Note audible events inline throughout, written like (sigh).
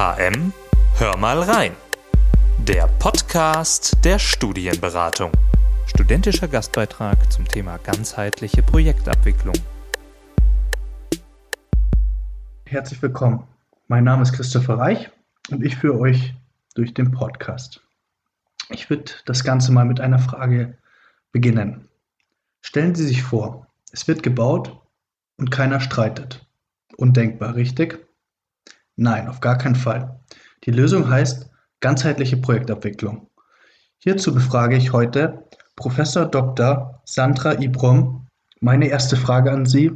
HM, hör mal rein. Der Podcast der Studienberatung. Studentischer Gastbeitrag zum Thema ganzheitliche Projektabwicklung. Herzlich willkommen. Mein Name ist Christopher Reich und ich führe euch durch den Podcast. Ich würde das Ganze mal mit einer Frage beginnen. Stellen Sie sich vor, es wird gebaut und keiner streitet. Undenkbar, richtig? Nein, auf gar keinen Fall. Die Lösung heißt ganzheitliche Projektabwicklung. Hierzu befrage ich heute Professor Dr. Sandra Ibrom. Meine erste Frage an Sie.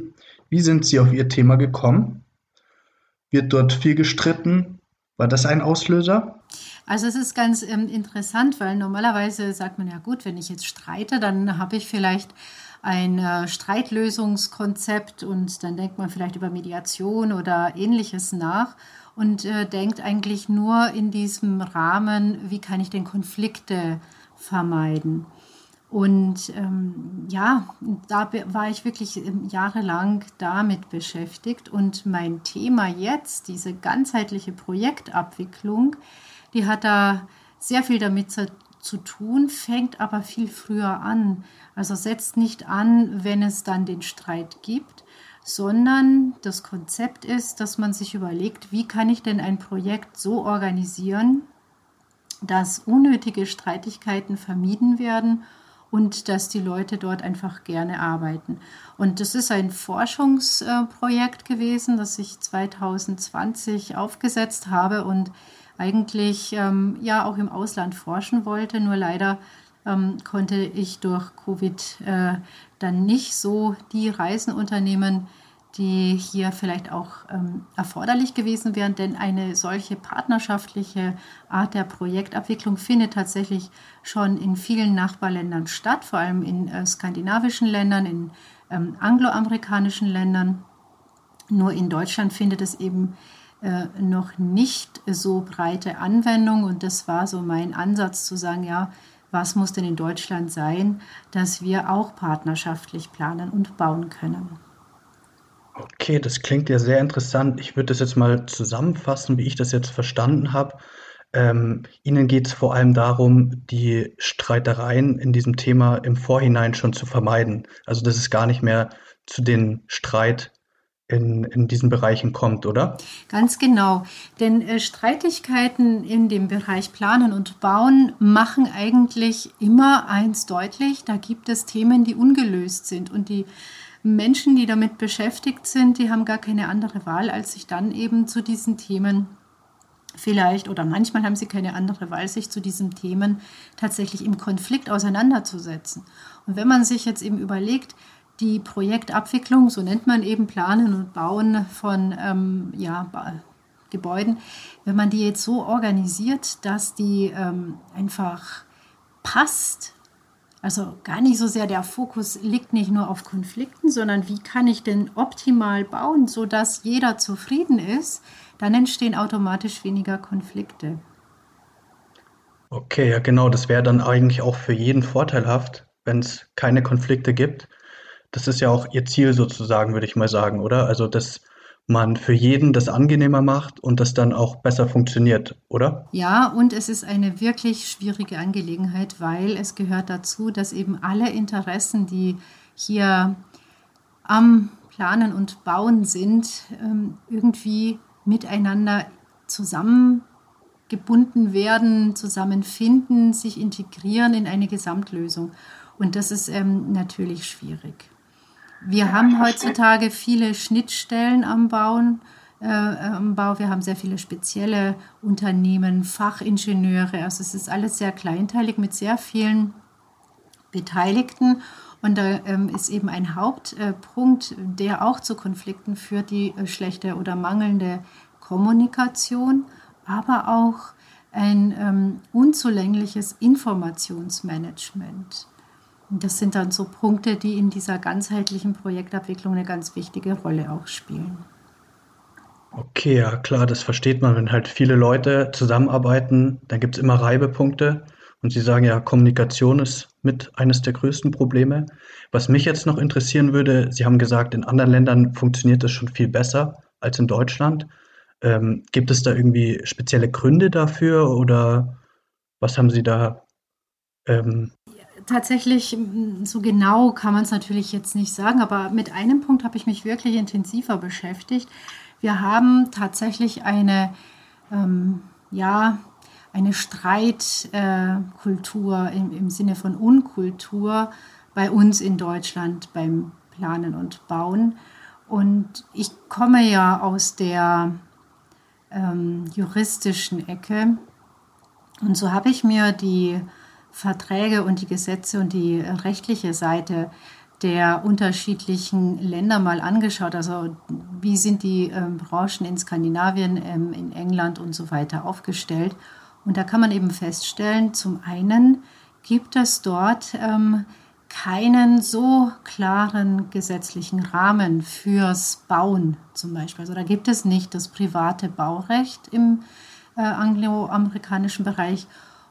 Wie sind Sie auf Ihr Thema gekommen? Wird dort viel gestritten? War das ein Auslöser? Also es ist ganz ähm, interessant, weil normalerweise sagt man ja gut, wenn ich jetzt streite, dann habe ich vielleicht ein äh, Streitlösungskonzept und dann denkt man vielleicht über Mediation oder ähnliches nach und äh, denkt eigentlich nur in diesem Rahmen, wie kann ich denn Konflikte vermeiden. Und ähm, ja, da war ich wirklich ähm, jahrelang damit beschäftigt. Und mein Thema jetzt, diese ganzheitliche Projektabwicklung, die hat da sehr viel damit zu zu tun, fängt aber viel früher an. Also setzt nicht an, wenn es dann den Streit gibt, sondern das Konzept ist, dass man sich überlegt, wie kann ich denn ein Projekt so organisieren, dass unnötige Streitigkeiten vermieden werden und dass die Leute dort einfach gerne arbeiten. Und das ist ein Forschungsprojekt gewesen, das ich 2020 aufgesetzt habe und eigentlich ähm, ja auch im Ausland forschen wollte. Nur leider ähm, konnte ich durch Covid äh, dann nicht so die Reisen unternehmen, die hier vielleicht auch ähm, erforderlich gewesen wären, denn eine solche partnerschaftliche Art der Projektabwicklung findet tatsächlich schon in vielen Nachbarländern statt, vor allem in äh, skandinavischen Ländern, in ähm, angloamerikanischen Ländern. Nur in Deutschland findet es eben noch nicht so breite Anwendung. Und das war so mein Ansatz zu sagen, ja, was muss denn in Deutschland sein, dass wir auch partnerschaftlich planen und bauen können. Okay, das klingt ja sehr interessant. Ich würde das jetzt mal zusammenfassen, wie ich das jetzt verstanden habe. Ähm, Ihnen geht es vor allem darum, die Streitereien in diesem Thema im Vorhinein schon zu vermeiden. Also dass es gar nicht mehr zu den Streit in, in diesen Bereichen kommt, oder? Ganz genau. Denn äh, Streitigkeiten in dem Bereich Planen und Bauen machen eigentlich immer eins deutlich, da gibt es Themen, die ungelöst sind und die Menschen, die damit beschäftigt sind, die haben gar keine andere Wahl, als sich dann eben zu diesen Themen vielleicht oder manchmal haben sie keine andere Wahl, sich zu diesen Themen tatsächlich im Konflikt auseinanderzusetzen. Und wenn man sich jetzt eben überlegt, die Projektabwicklung, so nennt man eben Planen und Bauen von ähm, ja, Gebäuden, wenn man die jetzt so organisiert, dass die ähm, einfach passt, also gar nicht so sehr der Fokus liegt nicht nur auf Konflikten, sondern wie kann ich denn optimal bauen, sodass jeder zufrieden ist, dann entstehen automatisch weniger Konflikte. Okay, ja genau, das wäre dann eigentlich auch für jeden vorteilhaft, wenn es keine Konflikte gibt das ist ja auch ihr Ziel sozusagen, würde ich mal sagen, oder? Also, dass man für jeden das angenehmer macht und das dann auch besser funktioniert, oder? Ja, und es ist eine wirklich schwierige Angelegenheit, weil es gehört dazu, dass eben alle Interessen, die hier am Planen und Bauen sind, ähm, irgendwie miteinander zusammengebunden werden, zusammenfinden, sich integrieren in eine Gesamtlösung. Und das ist ähm, natürlich schwierig. Wir haben heutzutage viele Schnittstellen am Bauen. Äh, am Bau. Wir haben sehr viele spezielle Unternehmen, Fachingenieure. Also es ist alles sehr kleinteilig mit sehr vielen Beteiligten. Und da ähm, ist eben ein Hauptpunkt, äh, der auch zu Konflikten führt, die äh, schlechte oder mangelnde Kommunikation, aber auch ein ähm, unzulängliches Informationsmanagement. Das sind dann so Punkte, die in dieser ganzheitlichen Projektabwicklung eine ganz wichtige Rolle auch spielen. Okay, ja klar, das versteht man, wenn halt viele Leute zusammenarbeiten, dann gibt es immer Reibepunkte. Und Sie sagen ja, Kommunikation ist mit eines der größten Probleme. Was mich jetzt noch interessieren würde, Sie haben gesagt, in anderen Ländern funktioniert das schon viel besser als in Deutschland. Ähm, gibt es da irgendwie spezielle Gründe dafür oder was haben Sie da? Ähm Tatsächlich, so genau kann man es natürlich jetzt nicht sagen, aber mit einem Punkt habe ich mich wirklich intensiver beschäftigt. Wir haben tatsächlich eine, ähm, ja, eine Streitkultur äh, im, im Sinne von Unkultur bei uns in Deutschland beim Planen und Bauen. Und ich komme ja aus der ähm, juristischen Ecke. Und so habe ich mir die Verträge und die Gesetze und die rechtliche Seite der unterschiedlichen Länder mal angeschaut. Also wie sind die ähm, Branchen in Skandinavien, ähm, in England und so weiter aufgestellt. Und da kann man eben feststellen, zum einen gibt es dort ähm, keinen so klaren gesetzlichen Rahmen fürs Bauen zum Beispiel. Also da gibt es nicht das private Baurecht im äh, angloamerikanischen Bereich,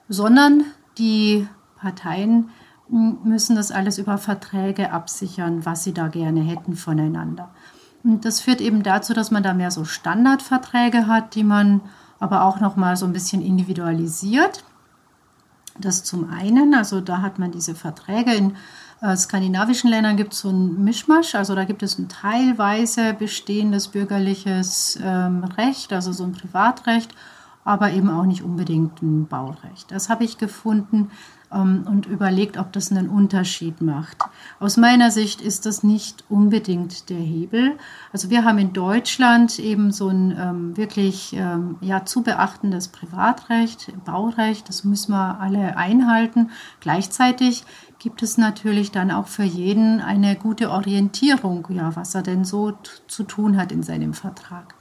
sondern die Parteien hm, müssen das alles über Verträge absichern, was sie da gerne hätten voneinander. Und das führt eben dazu, dass man da mehr so Standardverträge hat, die man aber auch noch mal so ein bisschen individualisiert. Das zum einen, also da hat man diese Verträge. In äh, skandinavischen Ländern gibt es so ein Mischmasch, also da gibt es ein teilweise bestehendes bürgerliches ähm, Recht, also so ein Privatrecht, aber eben auch nicht unbedingt ein Baurecht. Das habe ich gefunden ähm, und überlegt, ob das einen Unterschied macht. Aus meiner Sicht ist das nicht unbedingt der Hebel. Also wir haben in Deutschland eben so ein ähm, wirklich ähm, ja, zu beachtendes Privatrecht, Baurecht, das müssen wir alle einhalten. Gleichzeitig gibt es natürlich dann auch für jeden eine gute Orientierung, ja, was er denn so zu tun hat in seinem Vertrag.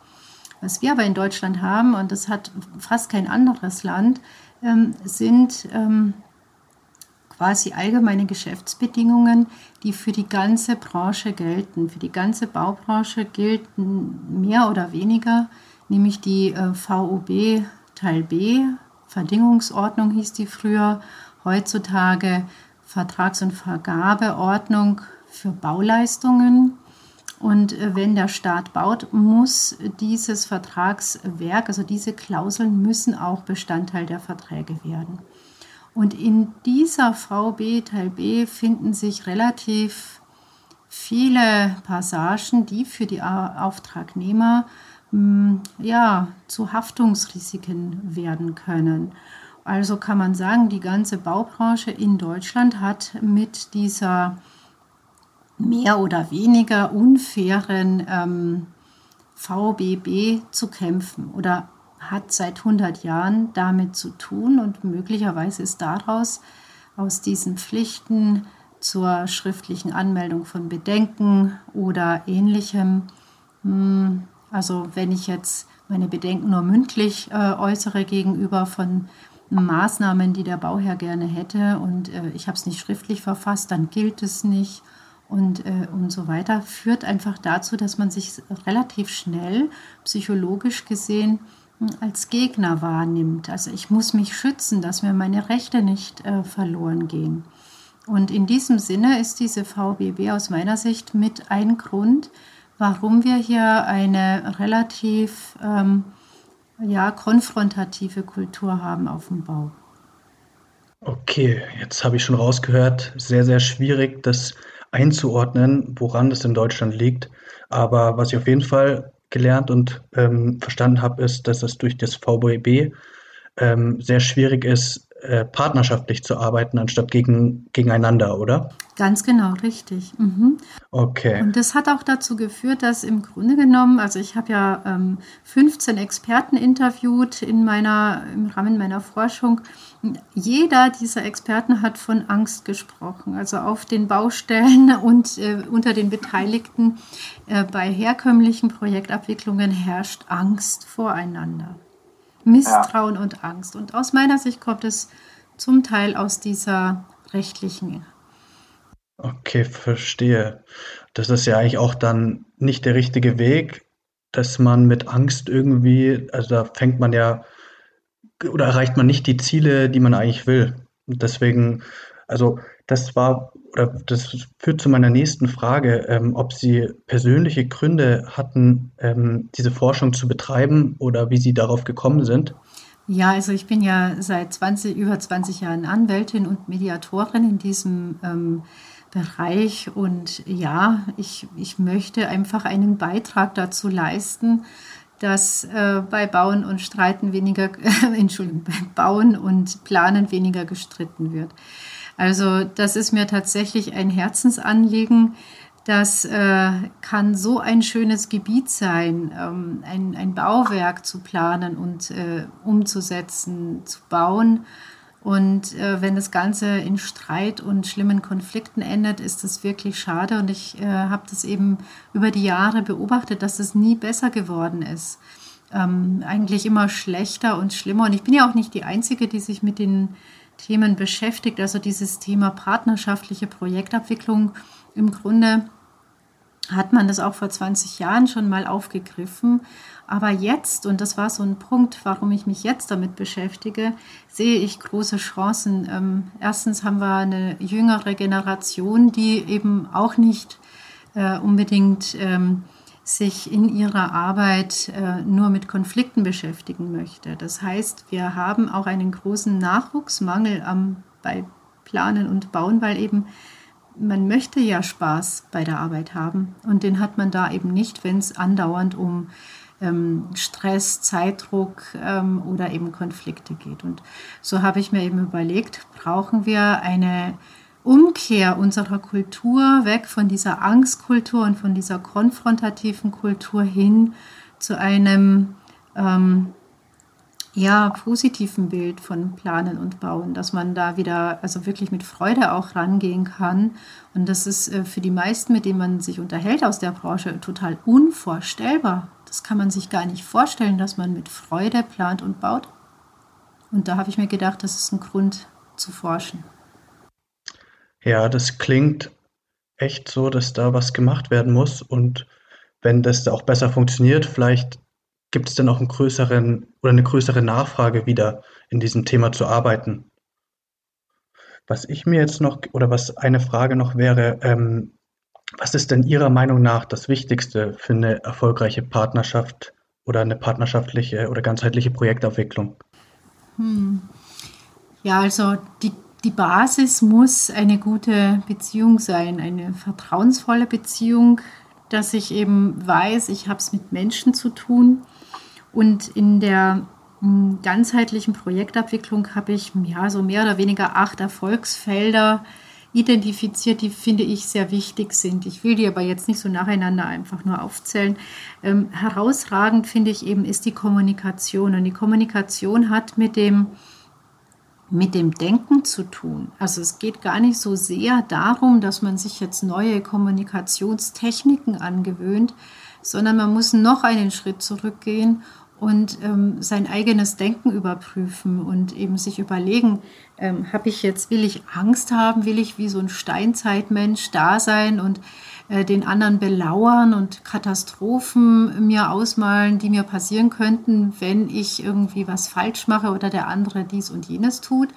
Was wir aber in Deutschland haben, und das hat fast kein anderes Land, ähm, sind ähm, quasi allgemeine Geschäftsbedingungen, die für die ganze Branche gelten. Für die ganze Baubranche gelten mehr oder weniger, nämlich die äh, VOB Teil B, Verdingungsordnung hieß die früher, heutzutage Vertrags- und Vergabeordnung für Bauleistungen. Und äh, wenn der Staat baut, muss dieses Vertragswerk, also diese Klauseln müssen auch Bestandteil der Verträge werden. Und in dieser VB Teil B finden sich relativ viele Passagen, die für die Auftragnehmer hm, ja, zu Haftungsrisiken werden können. Also kann man sagen, die ganze Baubranche in Deutschland hat mit dieser mehr oder weniger unfairen ähm, VBB zu kämpfen oder hat seit 100 Jahren damit zu tun und möglicherweise ist daraus aus diesen Pflichten zur schriftlichen Anmeldung von Bedenken oder ähnlichem, hm, also wenn ich jetzt meine Bedenken nur mündlich äh, äußere gegenüber von Maßnahmen, die der Bauherr gerne hätte und äh, ich habe es nicht schriftlich verfasst, dann gilt es nicht und, äh, und so weiter, führt einfach dazu, dass man sich relativ schnell psychologisch gesehen als Gegner wahrnimmt. Also ich muss mich schützen, dass mir meine Rechte nicht äh, verloren gehen. Und in diesem Sinne ist diese VBB aus meiner Sicht mit ein Grund, warum wir hier eine relativ ähm, ja, konfrontative Kultur haben auf dem Bau. Okay, jetzt habe ich schon rausgehört, sehr, sehr schwierig, das einzuordnen, woran das in Deutschland liegt. Aber was ich auf jeden Fall gelernt und ähm, verstanden habe, ist, dass es durch das VBB ähm, sehr schwierig ist, äh, partnerschaftlich zu arbeiten, anstatt gegen, gegeneinander, oder? Ganz genau, richtig. Mhm. Okay. Und das hat auch dazu geführt, dass im Grunde genommen, also ich habe ja ähm, 15 Experten interviewt in meiner, im Rahmen meiner Forschung. Jeder dieser Experten hat von Angst gesprochen. Also auf den Baustellen (laughs) und äh, unter den Beteiligten äh, bei herkömmlichen Projektabwicklungen herrscht Angst voreinander. Misstrauen ja. und Angst. Und aus meiner Sicht kommt es zum Teil aus dieser rechtlichen. Okay, verstehe. Das ist ja eigentlich auch dann nicht der richtige Weg, dass man mit Angst irgendwie, also da fängt man ja oder erreicht man nicht die Ziele, die man eigentlich will. Und deswegen, also Das war, oder das führt zu meiner nächsten Frage, ähm, ob Sie persönliche Gründe hatten, ähm, diese Forschung zu betreiben oder wie Sie darauf gekommen sind. Ja, also ich bin ja seit 20, über 20 Jahren Anwältin und Mediatorin in diesem ähm, Bereich und ja, ich, ich möchte einfach einen Beitrag dazu leisten, dass äh, bei Bauen und Streiten weniger, (laughs) Entschuldigung, bei Bauen und Planen weniger gestritten wird. Also das ist mir tatsächlich ein Herzensanliegen. Das äh, kann so ein schönes Gebiet sein, ähm, ein, ein Bauwerk zu planen und äh, umzusetzen, zu bauen. Und äh, wenn das Ganze in Streit und schlimmen Konflikten endet, ist das wirklich schade. Und ich äh, habe das eben über die Jahre beobachtet, dass es nie besser geworden ist. Ähm, eigentlich immer schlechter und schlimmer. Und ich bin ja auch nicht die Einzige, die sich mit den Themen beschäftigt. Also dieses Thema partnerschaftliche Projektabwicklung im Grunde hat man das auch vor 20 Jahren schon mal aufgegriffen. Aber jetzt, und das war so ein Punkt, warum ich mich jetzt damit beschäftige, sehe ich große Chancen. Ähm, erstens haben wir eine jüngere Generation, die eben auch nicht äh, unbedingt ähm, sich in ihrer Arbeit äh, nur mit Konflikten beschäftigen möchte. Das heißt, wir haben auch einen großen Nachwuchsmangel am, bei Planen und Bauen, weil eben man möchte ja Spaß bei der Arbeit haben und den hat man da eben nicht, wenn es andauernd um ähm, Stress, Zeitdruck ähm, oder eben Konflikte geht. Und so habe ich mir eben überlegt, brauchen wir eine Umkehr unserer Kultur weg von dieser Angstkultur und von dieser konfrontativen Kultur hin zu einem ähm, ja, positiven Bild von Planen und Bauen, dass man da wieder also wirklich mit Freude auch rangehen kann. Und das ist äh, für die meisten, mit denen man sich unterhält aus der Branche, total unvorstellbar. Das kann man sich gar nicht vorstellen, dass man mit Freude plant und baut. Und da habe ich mir gedacht, das ist ein Grund zu forschen. Ja, das klingt echt so, dass da was gemacht werden muss. Und wenn das auch besser funktioniert, vielleicht gibt es dann auch einen größeren oder eine größere Nachfrage wieder in diesem Thema zu arbeiten. Was ich mir jetzt noch oder was eine Frage noch wäre, ähm, was ist denn Ihrer Meinung nach das Wichtigste für eine erfolgreiche Partnerschaft oder eine partnerschaftliche oder ganzheitliche Projektabwicklung? Hm. Ja, also die die Basis muss eine gute Beziehung sein, eine vertrauensvolle Beziehung, dass ich eben weiß, ich habe es mit Menschen zu tun. Und in der hm, ganzheitlichen Projektabwicklung habe ich ja so mehr oder weniger acht Erfolgsfelder identifiziert, die finde ich sehr wichtig sind. Ich will die aber jetzt nicht so nacheinander einfach nur aufzählen. Ähm, herausragend finde ich eben ist die Kommunikation. Und die Kommunikation hat mit dem mit dem Denken zu tun. Also es geht gar nicht so sehr darum, dass man sich jetzt neue Kommunikationstechniken angewöhnt, sondern man muss noch einen Schritt zurückgehen und ähm, sein eigenes Denken überprüfen und eben sich überlegen, ähm, habe ich jetzt, will ich Angst haben, will ich wie so ein Steinzeitmensch da sein und äh, den anderen belauern und Katastrophen mir ausmalen, die mir passieren könnten, wenn ich irgendwie was falsch mache oder der andere dies und jenes tut?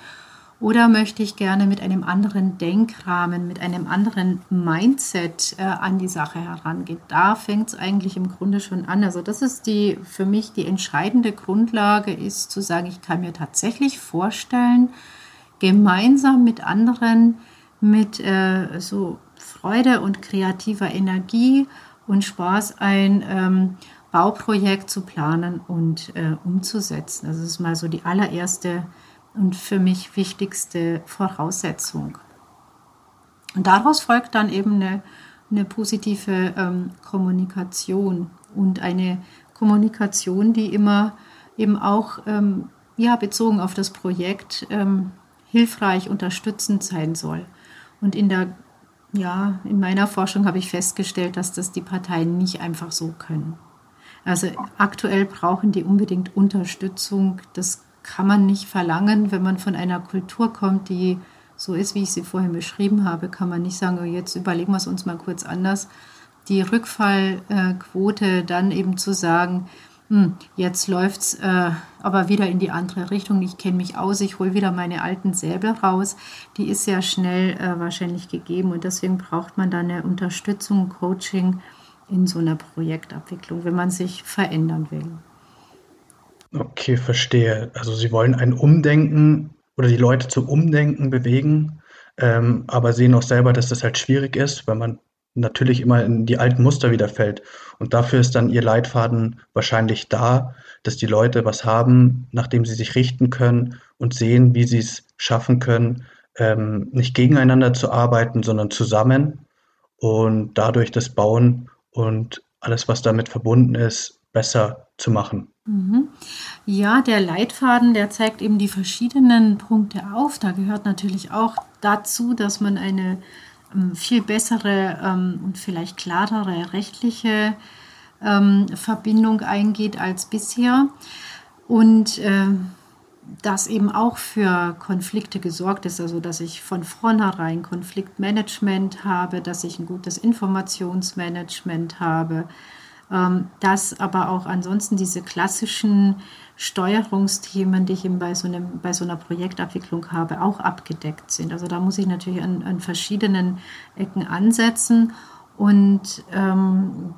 Oder möchte ich gerne mit einem anderen Denkrahmen, mit einem anderen Mindset äh, an die Sache herangehen? Da fängt es eigentlich im Grunde schon an. Also das ist die für mich die entscheidende Grundlage, ist zu sagen, ich kann mir tatsächlich vorstellen, gemeinsam mit anderen mit äh, so Freude und kreativer Energie und Spaß ein ähm, Bauprojekt zu planen und äh, umzusetzen. Das ist mal so die allererste und für mich wichtigste Voraussetzung. Und daraus folgt dann eben eine, eine positive ähm, Kommunikation und eine Kommunikation, die immer eben auch ähm, ja, bezogen auf das Projekt ähm, hilfreich, unterstützend sein soll. Und in der ja, in meiner Forschung habe ich festgestellt, dass das die Parteien nicht einfach so können. Also aktuell brauchen die unbedingt Unterstützung. Das kann man nicht verlangen, wenn man von einer Kultur kommt, die so ist, wie ich sie vorhin beschrieben habe, kann man nicht sagen, oh, jetzt überlegen wir es uns mal kurz anders. Die Rückfallquote dann eben zu sagen, hm, jetzt läuft es äh, aber wieder in die andere Richtung. Ich kenne mich aus, ich hole wieder meine alten Säbel raus. Die ist ja schnell äh, wahrscheinlich gegeben und deswegen braucht man da eine Unterstützung, Coaching in so einer Projektabwicklung, wenn man sich verändern will. Okay, verstehe. Also Sie wollen ein Umdenken oder die Leute zum Umdenken bewegen, ähm, aber sehen auch selber, dass das halt schwierig ist, weil man natürlich immer in die alten Muster wieder fällt. Und dafür ist dann Ihr Leitfaden wahrscheinlich da, dass die Leute was haben, nachdem sie sich richten können und sehen, wie sie es schaffen können, ähm, nicht gegeneinander zu arbeiten, sondern zusammen und dadurch das Bauen und alles, was damit verbunden ist, besser zu machen. Mhm. Ja, der Leitfaden, der zeigt eben die verschiedenen Punkte auf. Da gehört natürlich auch dazu, dass man eine viel bessere ähm, und vielleicht klarere rechtliche ähm, Verbindung eingeht als bisher. Und äh, dass eben auch für Konflikte gesorgt ist, also dass ich von vornherein Konfliktmanagement habe, dass ich ein gutes Informationsmanagement habe, ähm, dass aber auch ansonsten diese klassischen Steuerungsthemen, die ich eben bei so, einem, bei so einer Projektabwicklung habe, auch abgedeckt sind. Also da muss ich natürlich an, an verschiedenen Ecken ansetzen. Und ähm,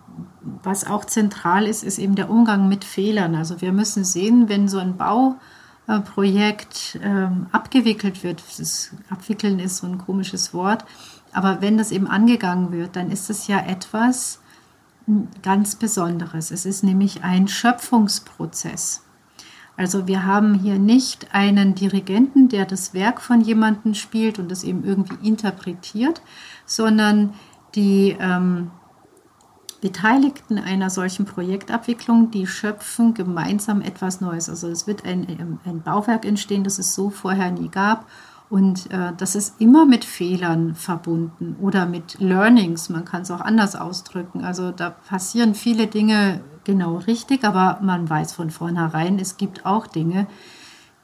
was auch zentral ist, ist eben der Umgang mit Fehlern. Also wir müssen sehen, wenn so ein Bauprojekt ähm, abgewickelt wird, das abwickeln ist so ein komisches Wort, aber wenn das eben angegangen wird, dann ist es ja etwas, ganz Besonderes. Es ist nämlich ein Schöpfungsprozess. Also wir haben hier nicht einen Dirigenten, der das Werk von jemandem spielt und es eben irgendwie interpretiert, sondern die ähm, Beteiligten einer solchen Projektabwicklung, die schöpfen gemeinsam etwas Neues. Also es wird ein, ein Bauwerk entstehen, das es so vorher nie gab und äh, das ist immer mit Fehlern verbunden oder mit Learnings. Man kann es auch anders ausdrücken. Also da passieren viele Dinge genau richtig, aber man weiß von vornherein, es gibt auch Dinge,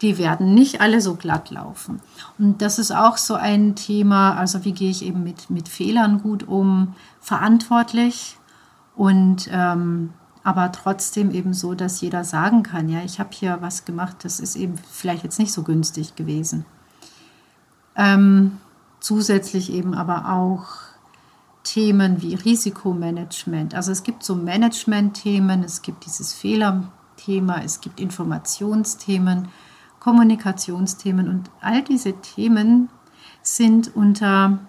die werden nicht alle so glatt laufen. Und das ist auch so ein Thema, also wie gehe ich eben mit, mit Fehlern gut um, verantwortlich und ähm, aber trotzdem eben so, dass jeder sagen kann, ja, ich habe hier was gemacht, das ist eben vielleicht jetzt nicht so günstig gewesen. Ähm, zusätzlich eben aber auch Themen wie Risikomanagement. Also es gibt so Management-Themen, es gibt dieses Fehlerthema, es gibt Informationsthemen, Kommunikationsthemen und all diese Themen sind unter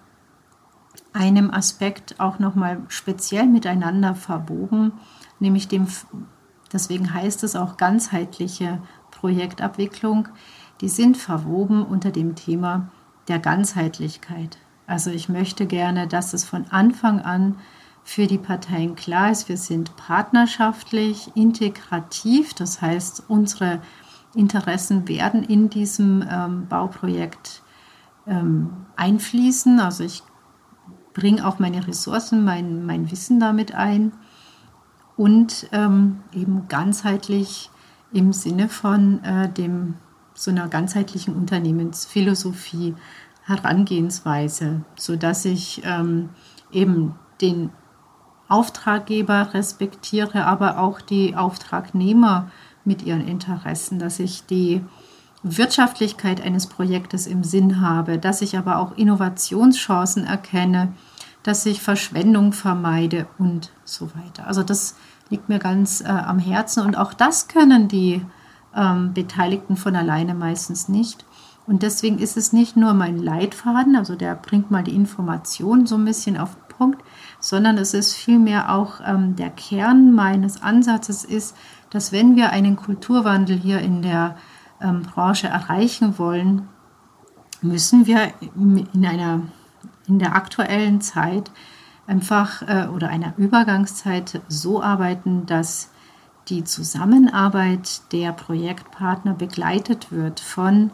einem Aspekt auch nochmal speziell miteinander verwoben, nämlich dem, deswegen heißt es auch ganzheitliche Projektabwicklung, die sind verwoben unter dem Thema der Ganzheitlichkeit. Also ich möchte gerne, dass es von Anfang an für die Parteien klar ist, wir sind partnerschaftlich, integrativ, das heißt, unsere Interessen werden in diesem ähm, Bauprojekt ähm, einfließen. Also ich bringe auch meine Ressourcen, mein, mein Wissen damit ein und ähm, eben ganzheitlich im Sinne von äh, dem so einer ganzheitlichen Unternehmensphilosophie, Herangehensweise, sodass ich ähm, eben den Auftraggeber respektiere, aber auch die Auftragnehmer mit ihren Interessen, dass ich die Wirtschaftlichkeit eines Projektes im Sinn habe, dass ich aber auch Innovationschancen erkenne, dass ich Verschwendung vermeide und so weiter. Also das liegt mir ganz äh, am Herzen und auch das können die ähm, Beteiligten von alleine meistens nicht. Und deswegen ist es nicht nur mein Leitfaden, also der bringt mal die Information so ein bisschen auf den Punkt, sondern es ist vielmehr auch ähm, der Kern meines Ansatzes ist, dass wenn wir einen Kulturwandel hier in der ähm, Branche erreichen wollen, müssen wir in einer in der aktuellen Zeit einfach äh, oder einer Übergangszeit so arbeiten, dass die Zusammenarbeit der Projektpartner begleitet wird von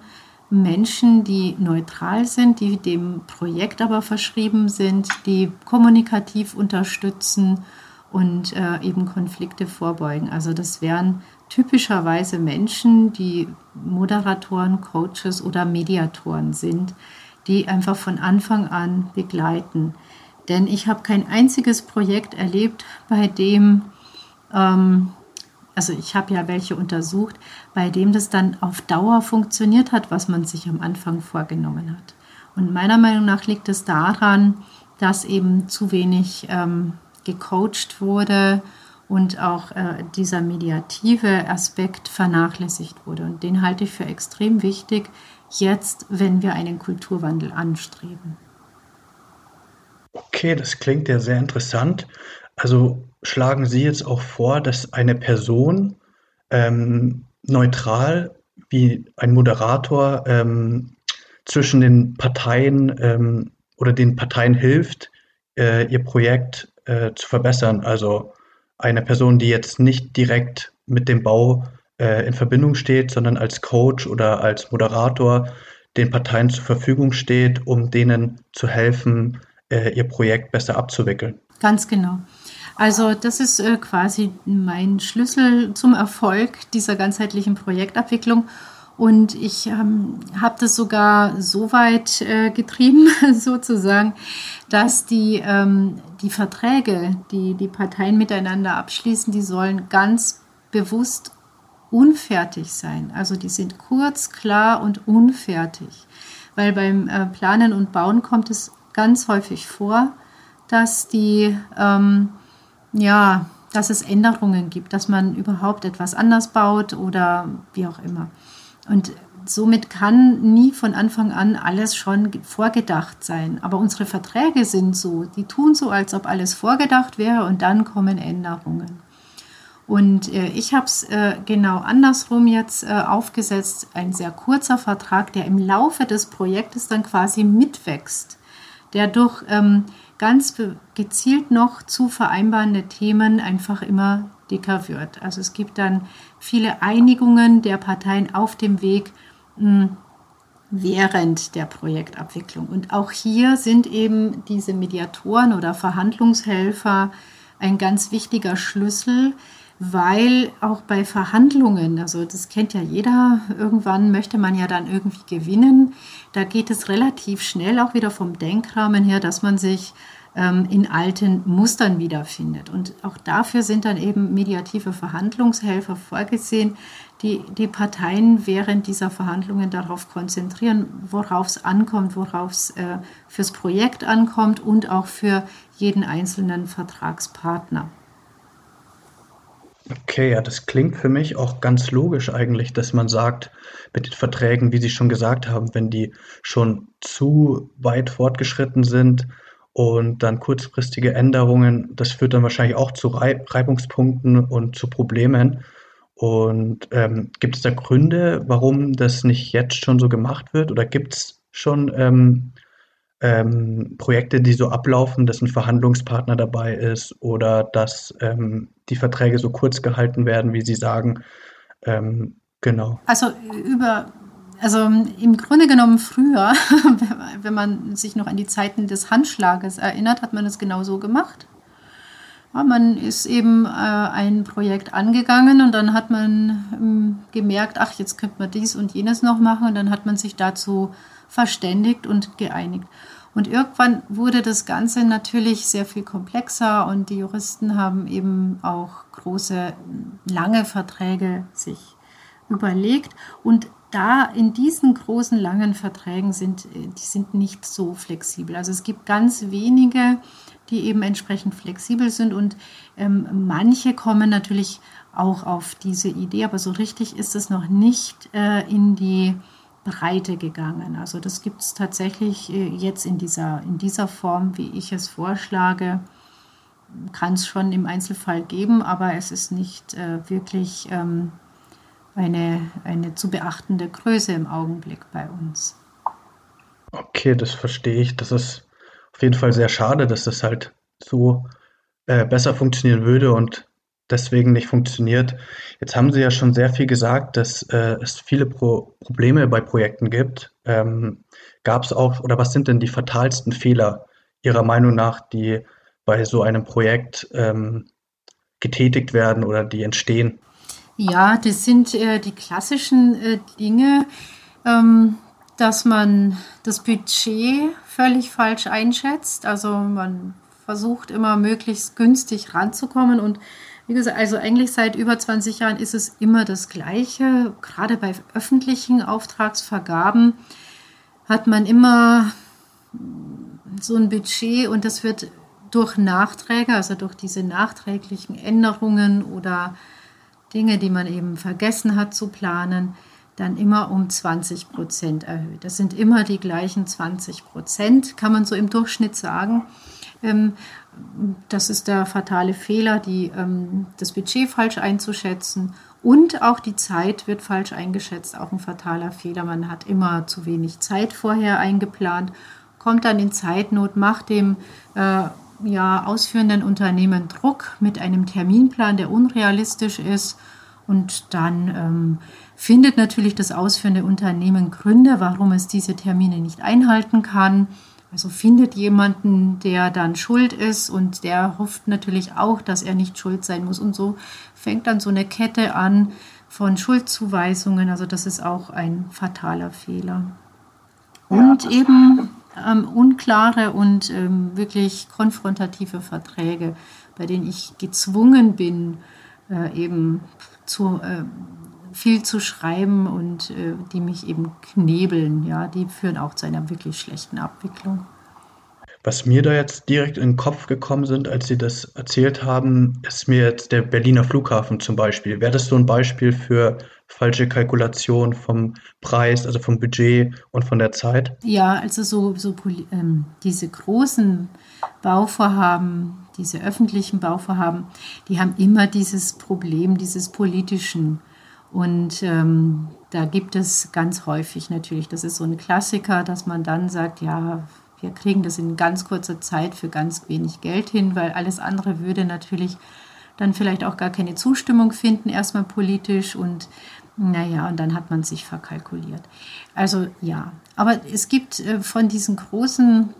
Menschen, die neutral sind, die dem Projekt aber verschrieben sind, die kommunikativ unterstützen und äh, eben Konflikte vorbeugen. Also das wären typischerweise Menschen, die Moderatoren, Coaches oder Mediatoren sind, die einfach von Anfang an begleiten. Denn ich habe kein einziges Projekt erlebt, bei dem ähm, also ich habe ja welche untersucht, bei dem das dann auf Dauer funktioniert hat, was man sich am Anfang vorgenommen hat. Und meiner Meinung nach liegt es daran, dass eben zu wenig ähm, gecoacht wurde und auch äh, dieser mediative Aspekt vernachlässigt wurde. Und den halte ich für extrem wichtig, jetzt, wenn wir einen Kulturwandel anstreben. Okay, das klingt ja sehr interessant. Also schlagen Sie jetzt auch vor, dass eine Person ähm, neutral wie ein Moderator ähm, zwischen den Parteien ähm, oder den Parteien hilft, äh, ihr Projekt äh, zu verbessern. Also eine Person, die jetzt nicht direkt mit dem Bau äh, in Verbindung steht, sondern als Coach oder als Moderator den Parteien zur Verfügung steht, um denen zu helfen, äh, ihr Projekt besser abzuwickeln. Ganz genau. Also das ist äh, quasi mein Schlüssel zum Erfolg dieser ganzheitlichen Projektabwicklung. Und ich ähm, habe das sogar so weit äh, getrieben, (laughs) sozusagen, dass die, ähm, die Verträge, die die Parteien miteinander abschließen, die sollen ganz bewusst unfertig sein. Also die sind kurz, klar und unfertig. Weil beim äh, Planen und Bauen kommt es ganz häufig vor, dass die, ähm, ja, dass es Änderungen gibt, dass man überhaupt etwas anders baut oder wie auch immer. Und somit kann nie von Anfang an alles schon vorgedacht sein. Aber unsere Verträge sind so, die tun so, als ob alles vorgedacht wäre und dann kommen Änderungen. Und äh, ich habe es äh, genau andersrum jetzt äh, aufgesetzt, ein sehr kurzer Vertrag, der im Laufe des Projektes dann quasi mitwächst, der durch ähm, ganz gezielt noch zu vereinbarende Themen einfach immer dicker wird. Also es gibt dann viele Einigungen der Parteien auf dem Weg hm, während der Projektabwicklung. Und auch hier sind eben diese Mediatoren oder Verhandlungshelfer ein ganz wichtiger Schlüssel, weil auch bei Verhandlungen, also das kennt ja jeder, irgendwann möchte man ja dann irgendwie gewinnen. Da geht es relativ schnell auch wieder vom Denkrahmen her, dass man sich ähm, in alten Mustern wiederfindet. Und auch dafür sind dann eben mediative Verhandlungshelfer vorgesehen, die die Parteien während dieser Verhandlungen darauf konzentrieren, worauf es ankommt, worauf es äh, fürs Projekt ankommt und auch für jeden einzelnen Vertragspartner. Okay, ja, das klingt für mich auch ganz logisch eigentlich, dass man sagt, mit den Verträgen, wie Sie schon gesagt haben, wenn die schon zu weit fortgeschritten sind, und dann kurzfristige Änderungen, das führt dann wahrscheinlich auch zu Reibungspunkten und zu Problemen. Und ähm, gibt es da Gründe, warum das nicht jetzt schon so gemacht wird? Oder gibt es schon ähm, ähm, Projekte, die so ablaufen, dass ein Verhandlungspartner dabei ist oder dass ähm, die Verträge so kurz gehalten werden, wie Sie sagen? Ähm, genau. Also über also im Grunde genommen früher, (laughs) wenn man sich noch an die Zeiten des Handschlages erinnert, hat man es genau so gemacht. Ja, man ist eben äh, ein Projekt angegangen und dann hat man ähm, gemerkt, ach, jetzt könnte man dies und jenes noch machen und dann hat man sich dazu verständigt und geeinigt. Und irgendwann wurde das Ganze natürlich sehr viel komplexer und die Juristen haben eben auch große, lange Verträge sich überlegt und da in diesen großen, langen Verträgen sind, äh, die sind nicht so flexibel. Also es gibt ganz wenige, die eben entsprechend flexibel sind und ähm, manche kommen natürlich auch auf diese Idee, aber so richtig ist es noch nicht äh, in die Breite gegangen. Also das gibt es tatsächlich äh, jetzt in dieser, in dieser Form, wie ich es vorschlage, kann es schon im Einzelfall geben, aber es ist nicht äh, wirklich ähm, eine, eine zu beachtende Größe im Augenblick bei uns. Okay, das verstehe ich. Das ist auf jeden Fall sehr schade, dass das halt so äh, besser funktionieren würde und deswegen nicht funktioniert. Jetzt haben Sie ja schon sehr viel gesagt, dass äh, es viele Pro Probleme bei Projekten gibt. Ähm, Gab es auch, oder was sind denn die fatalsten Fehler Ihrer Meinung nach, die bei so einem Projekt ähm, getätigt werden oder die entstehen? Ja, das sind äh, die klassischen äh, Dinge, ähm, dass man das Budget völlig falsch einschätzt. Also man versucht immer möglichst günstig ranzukommen und Wie gesagt, also eigentlich seit über 20 Jahren ist es immer das Gleiche. Gerade bei öffentlichen Auftragsvergaben hat man immer so ein Budget und das wird durch Nachträge, also durch diese nachträglichen Änderungen oder Dinge, die man eben vergessen hat zu planen, dann immer um 20 Prozent erhöht. Das sind immer die gleichen 20 Prozent, kann man so im Durchschnitt sagen. Das ist der fatale Fehler, die, ähm, das Budget falsch einzuschätzen und auch die Zeit wird falsch eingeschätzt, auch ein fataler Fehler. Man hat immer zu wenig Zeit vorher eingeplant, kommt dann in Zeitnot, macht dem äh, ja, ausführenden Unternehmen Druck mit einem Terminplan, der unrealistisch ist. Und dann ähm, findet natürlich das ausführende Unternehmen Gründe, warum es diese Termine nicht einhalten kann. Also findet jemanden, der dann schuld ist und der hofft natürlich auch, dass er nicht schuld sein muss. Und so fängt dann so eine Kette an von Schuldzuweisungen. Also das ist auch ein fataler Fehler. Und ja, eben ähm, unklare und ähm, wirklich konfrontative Verträge, bei denen ich gezwungen bin, äh, eben zu, äh, viel zu schreiben und äh, die mich eben knebeln. Ja, die führen auch zu einer wirklich schlechten Abwicklung. Was mir da jetzt direkt in den Kopf gekommen sind, als Sie das erzählt haben, ist mir jetzt der Berliner Flughafen zum Beispiel. Wäre das so ein Beispiel für falsche Kalkulation vom Preis, also vom Budget und von der Zeit? Ja, also so, so ähm, diese großen Bauvorhaben, diese öffentlichen Bauvorhaben, die haben immer dieses Problem dieses politischen. Und ähm, da gibt es ganz häufig natürlich, das ist so ein Klassiker, dass man dann sagt, ja, wir kriegen das in ganz kurzer Zeit für ganz wenig Geld hin, weil alles andere würde natürlich dann vielleicht auch gar keine Zustimmung finden, erstmal politisch und naja, und dann hat man sich verkalkuliert. Also ja, aber es gibt äh, von diesen großen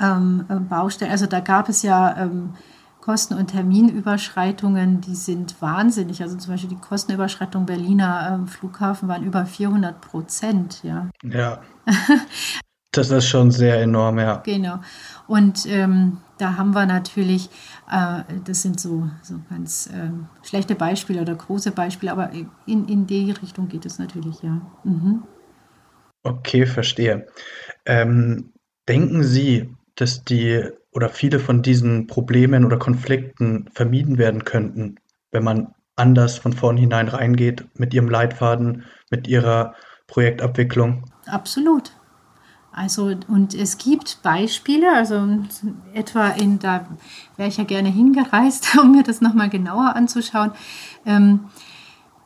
ähm, äh, Baustellen, also da gab es ja ähm, Kosten- und Terminüberschreitungen, die sind wahnsinnig. Also zum Beispiel die Kostenüberschreitung Berliner ähm, Flughafen waren über 400 Prozent. Ja. Ja. (laughs) Das ist schon sehr enorm, ja. Genau. Und ähm, da haben wir natürlich, äh, das sind so, so ganz äh, schlechte Beispiele oder große Beispiele, aber in, in die Richtung geht es natürlich, ja. Mhm. Okay, verstehe. Ähm, denken Sie, dass die oder viele von diesen Problemen oder Konflikten vermieden werden könnten, wenn man anders von vornherein reingeht mit Ihrem Leitfaden, mit Ihrer Projektabwicklung? Absolut. Also, und es gibt Beispiele, also etwa in, da wäre ich ja gerne hingereist, (laughs) um mir das nochmal genauer anzuschauen, ähm,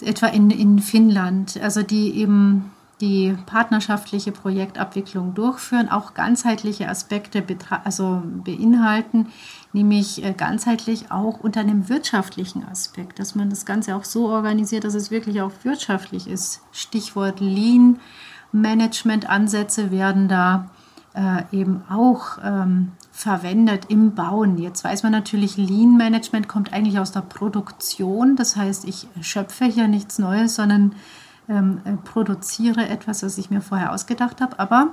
etwa in, in Finnland, also die eben die partnerschaftliche Projektabwicklung durchführen, auch ganzheitliche Aspekte also beinhalten, nämlich äh, ganzheitlich auch unter einem wirtschaftlichen Aspekt, dass man das Ganze auch so organisiert, dass es wirklich auch wirtschaftlich ist. Stichwort Lean Management-Ansätze werden da äh, eben auch ähm, verwendet im Bauen. Jetzt weiß man natürlich, Lean Management kommt eigentlich aus der Produktion. Das heißt, ich schöpfe hier nichts Neues, sondern ähm, äh, produziere etwas, was ich mir vorher ausgedacht habe. Aber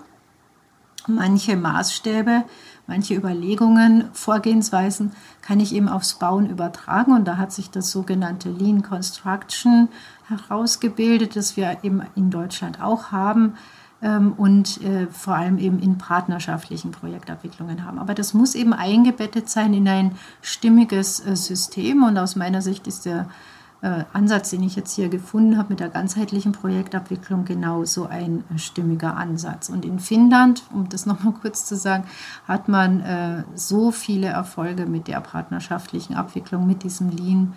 manche Maßstäbe, manche Überlegungen, Vorgehensweisen kann ich eben aufs Bauen übertragen. Und da hat sich das sogenannte Lean Construction herausgebildet, das wir eben in Deutschland auch haben ähm, und äh, vor allem eben in partnerschaftlichen Projektabwicklungen haben. Aber das muss eben eingebettet sein in ein stimmiges äh, System. Und aus meiner Sicht ist der äh, Ansatz, den ich jetzt hier gefunden habe mit der ganzheitlichen Projektabwicklung, genauso ein äh, stimmiger Ansatz. Und in Finnland, um das nochmal kurz zu sagen, hat man äh, so viele Erfolge mit der partnerschaftlichen Abwicklung, mit diesem Lean.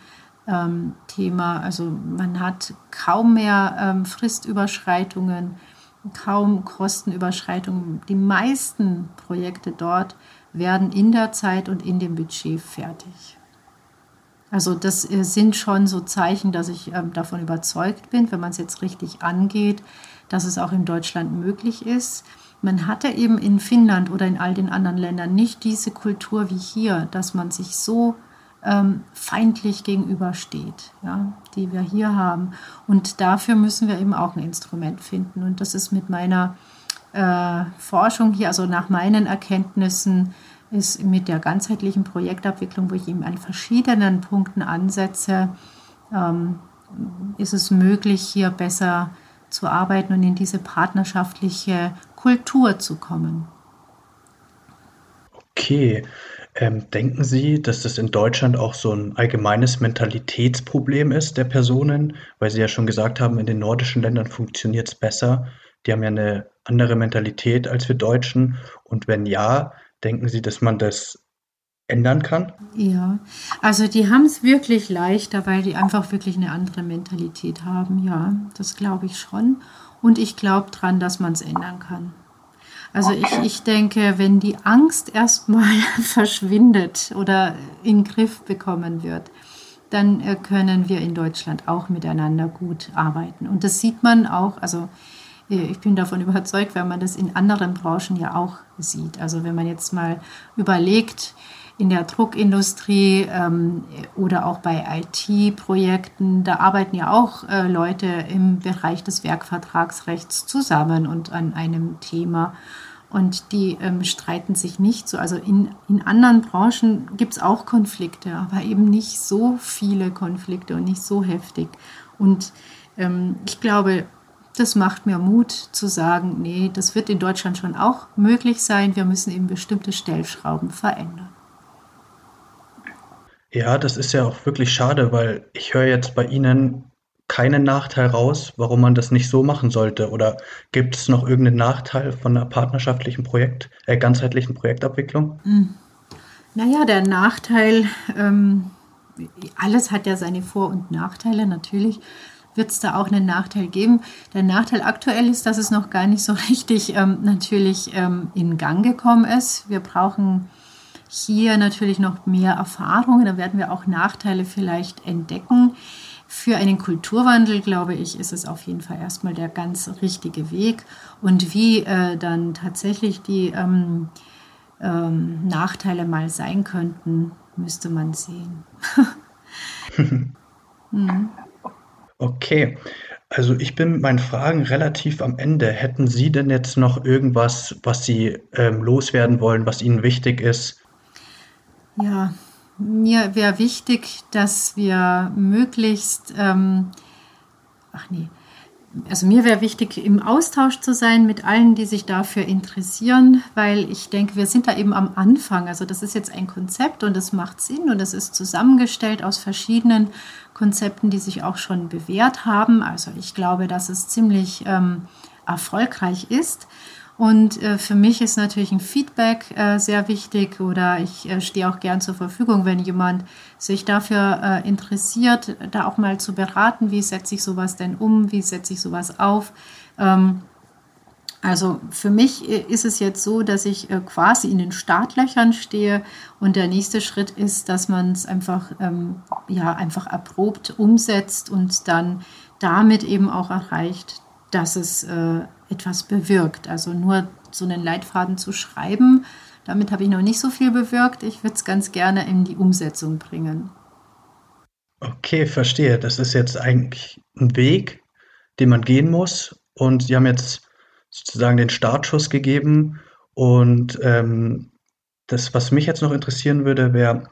Ähm, Thema. Also man hat kaum mehr ähm, Fristüberschreitungen, kaum Kostenüberschreitungen. Die meisten Projekte dort werden in der Zeit und in dem Budget fertig. Also das äh, sind schon so Zeichen, dass ich ähm, davon überzeugt bin, wenn man es jetzt richtig angeht, dass es auch in Deutschland möglich ist. Man hatte eben in Finnland oder in all den anderen Ländern nicht diese Kultur wie hier, dass man sich so ähm, feindlich gegenübersteht, ja, die wir hier haben. Und dafür müssen wir eben auch ein Instrument finden. Und das ist mit meiner äh, Forschung hier, also nach meinen Erkenntnissen, ist mit der ganzheitlichen Projektabwicklung, wo ich eben an verschiedenen Punkten ansetze, ähm, ist es möglich, hier besser zu arbeiten und in diese partnerschaftliche Kultur zu kommen. Okay. Ähm, denken Sie, dass das in Deutschland auch so ein allgemeines Mentalitätsproblem ist der Personen? Weil Sie ja schon gesagt haben, in den nordischen Ländern funktioniert es besser. Die haben ja eine andere Mentalität als wir Deutschen. Und wenn ja, denken Sie, dass man das ändern kann? Ja, also die haben es wirklich leichter, weil die einfach wirklich eine andere Mentalität haben. Ja, das glaube ich schon. Und ich glaube dran, dass man es ändern kann. Also ich, ich denke, wenn die Angst erstmal (laughs) verschwindet oder in den Griff bekommen wird, dann äh, können wir in Deutschland auch miteinander gut arbeiten. Und das sieht man auch, also ich bin davon überzeugt, wenn man das in anderen Branchen ja auch sieht. Also wenn man jetzt mal überlegt, in der Druckindustrie ähm, oder auch bei IT-Projekten, da arbeiten ja auch äh, Leute im Bereich des Werkvertragsrechts zusammen und an einem Thema. Und die ähm, streiten sich nicht so. Also in, in anderen Branchen gibt es auch Konflikte, aber eben nicht so viele Konflikte und nicht so heftig. Und ähm, ich glaube, das macht mir Mut zu sagen, nee, das wird in Deutschland schon auch möglich sein. Wir müssen eben bestimmte Stellschrauben verändern. Ja, das ist ja auch wirklich schade, weil ich höre jetzt bei Ihnen keinen Nachteil raus, warum man das nicht so machen sollte. Oder gibt es noch irgendeinen Nachteil von einer partnerschaftlichen Projekt, äh, ganzheitlichen Projektabwicklung? Hm. Naja, der Nachteil, ähm, alles hat ja seine Vor- und Nachteile. Natürlich wird es da auch einen Nachteil geben. Der Nachteil aktuell ist, dass es noch gar nicht so (laughs) richtig ähm, natürlich ähm, in Gang gekommen ist. Wir brauchen hier natürlich noch mehr Erfahrungen. Da werden wir auch Nachteile vielleicht entdecken. Für einen Kulturwandel, glaube ich, ist es auf jeden Fall erstmal der ganz richtige Weg. Und wie äh, dann tatsächlich die ähm, ähm, Nachteile mal sein könnten, müsste man sehen. (laughs) (laughs) hm. Okay, also ich bin mit meinen Fragen relativ am Ende. Hätten Sie denn jetzt noch irgendwas, was Sie ähm, loswerden wollen, was Ihnen wichtig ist? Ja, mir wäre wichtig, dass wir möglichst, ähm, ach nee, also mir wäre wichtig, im Austausch zu sein mit allen, die sich dafür interessieren, weil ich denke, wir sind da eben am Anfang. Also das ist jetzt ein Konzept und es macht Sinn und es ist zusammengestellt aus verschiedenen Konzepten, die sich auch schon bewährt haben. Also ich glaube, dass es ziemlich ähm, erfolgreich ist. Und äh, für mich ist natürlich ein Feedback äh, sehr wichtig oder ich äh, stehe auch gern zur Verfügung, wenn jemand sich dafür äh, interessiert, da auch mal zu beraten, wie setze ich sowas denn um, wie setze ich sowas auf. Ähm, also für mich äh, ist es jetzt so, dass ich äh, quasi in den Startlöchern stehe und der nächste Schritt ist, dass man es einfach, ähm, ja, einfach erprobt umsetzt und dann damit eben auch erreicht, dass es etwas bewirkt. Also nur so einen Leitfaden zu schreiben, damit habe ich noch nicht so viel bewirkt. Ich würde es ganz gerne in die Umsetzung bringen. Okay, verstehe. Das ist jetzt eigentlich ein Weg, den man gehen muss. Und Sie haben jetzt sozusagen den Startschuss gegeben. Und ähm, das, was mich jetzt noch interessieren würde, wäre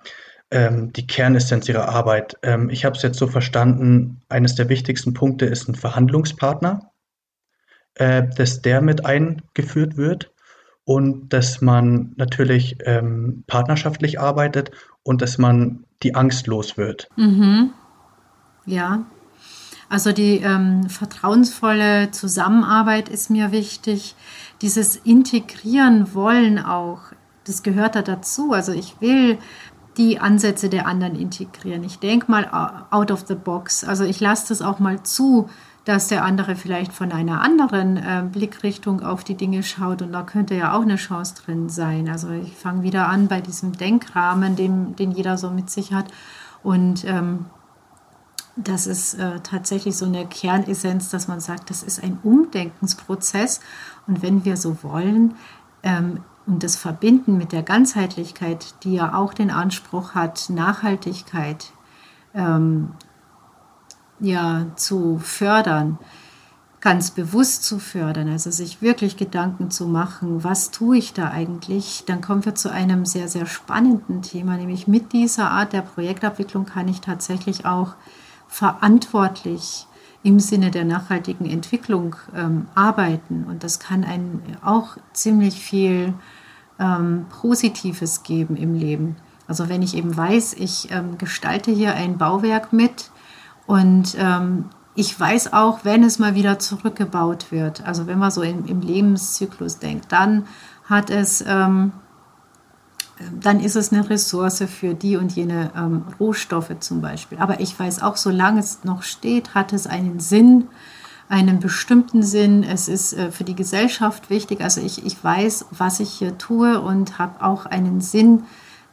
ähm, die Kernessenz Ihrer Arbeit. Ähm, ich habe es jetzt so verstanden, eines der wichtigsten Punkte ist ein Verhandlungspartner äh, dass der mit eingeführt wird und dass man natürlich ähm, partnerschaftlich arbeitet und dass man die Angst los wird. Mhm. Ja, also die ähm, vertrauensvolle Zusammenarbeit ist mir wichtig. Dieses Integrieren wollen auch, das gehört da dazu. Also ich will die Ansätze der anderen integrieren. Ich denke mal out of the box. Also ich lasse das auch mal zu, dass der andere vielleicht von einer anderen äh, Blickrichtung auf die Dinge schaut und da könnte ja auch eine Chance drin sein. Also ich fange wieder an bei diesem Denkrahmen, den, den jeder so mit sich hat und ähm, das ist äh, tatsächlich so eine Kernessenz, dass man sagt, das ist ein Umdenkensprozess und wenn wir so wollen ähm, und das verbinden mit der Ganzheitlichkeit, die ja auch den Anspruch hat, Nachhaltigkeit, ähm, ja, zu fördern, ganz bewusst zu fördern, also sich wirklich Gedanken zu machen, was tue ich da eigentlich, dann kommen wir zu einem sehr, sehr spannenden Thema, nämlich mit dieser Art der Projektabwicklung kann ich tatsächlich auch verantwortlich im Sinne der nachhaltigen Entwicklung ähm, arbeiten. Und das kann einen auch ziemlich viel ähm, Positives geben im Leben. Also wenn ich eben weiß, ich ähm, gestalte hier ein Bauwerk mit und ähm, ich weiß auch, wenn es mal wieder zurückgebaut wird, also wenn man so im, im Lebenszyklus denkt, dann hat es ähm, dann ist es eine Ressource für die und jene ähm, Rohstoffe zum Beispiel. Aber ich weiß auch, solange es noch steht, hat es einen Sinn, einen bestimmten Sinn. Es ist äh, für die Gesellschaft wichtig. Also ich, ich weiß, was ich hier tue und habe auch einen Sinn,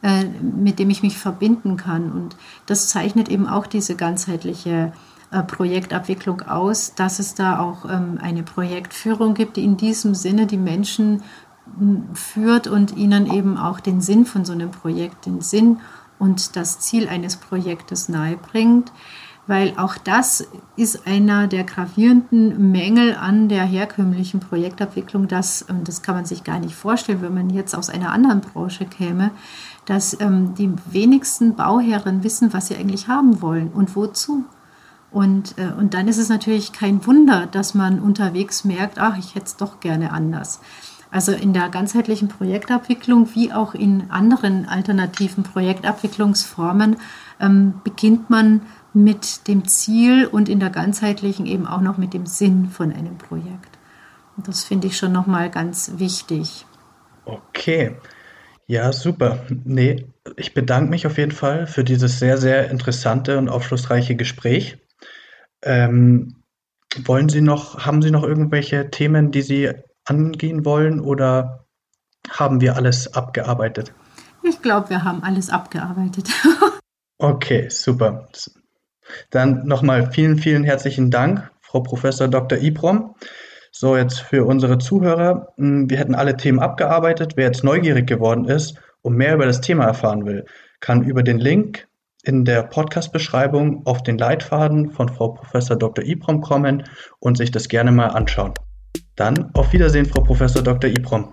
äh, mit dem ich mich verbinden kann. Und das zeichnet eben auch diese ganzheitliche äh, Projektabwicklung aus, dass es da auch ähm, eine Projektführung gibt, die in diesem Sinne die Menschen führt und ihnen eben auch den Sinn von so einem Projekt, den Sinn und das Ziel eines Projektes nahebringt, weil auch das ist einer der gravierenden Mängel an der herkömmlichen Projektabwicklung, dass, das kann man sich gar nicht vorstellen, wenn man jetzt aus einer anderen Branche käme, dass ähm, die wenigsten Bauherren wissen, was sie eigentlich haben wollen und wozu. Und, äh, und dann ist es natürlich kein Wunder, dass man unterwegs merkt, ach, ich hätte es doch gerne anders. Also in der ganzheitlichen Projektabwicklung wie auch in anderen alternativen Projektabwicklungsformen ähm, beginnt man mit dem Ziel und in der ganzheitlichen eben auch noch mit dem Sinn von einem Projekt. Und das finde ich schon nochmal ganz wichtig. Okay. Ja, super. Nee, ich bedanke mich auf jeden Fall für dieses sehr, sehr interessante und aufschlussreiche Gespräch. Ähm, wollen Sie noch, haben Sie noch irgendwelche Themen, die Sie angehen wollen oder haben wir alles abgearbeitet? Ich glaube, wir haben alles abgearbeitet. (laughs) okay, super. Dann nochmal vielen, vielen herzlichen Dank, Frau Professor Dr. Ibrom. So, jetzt für unsere Zuhörer. Hm, wir hätten alle Themen abgearbeitet. Wer jetzt neugierig geworden ist und mehr über das Thema erfahren will, kann über den Link in der Podcast-Beschreibung auf den Leitfaden von Frau Professor Dr. Ibrom kommen und sich das gerne mal anschauen. Dann auf Wiedersehen, Frau Professor Dr. Ibrom.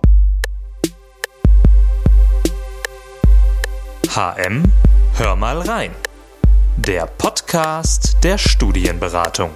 HM, hör mal rein. Der Podcast der Studienberatung.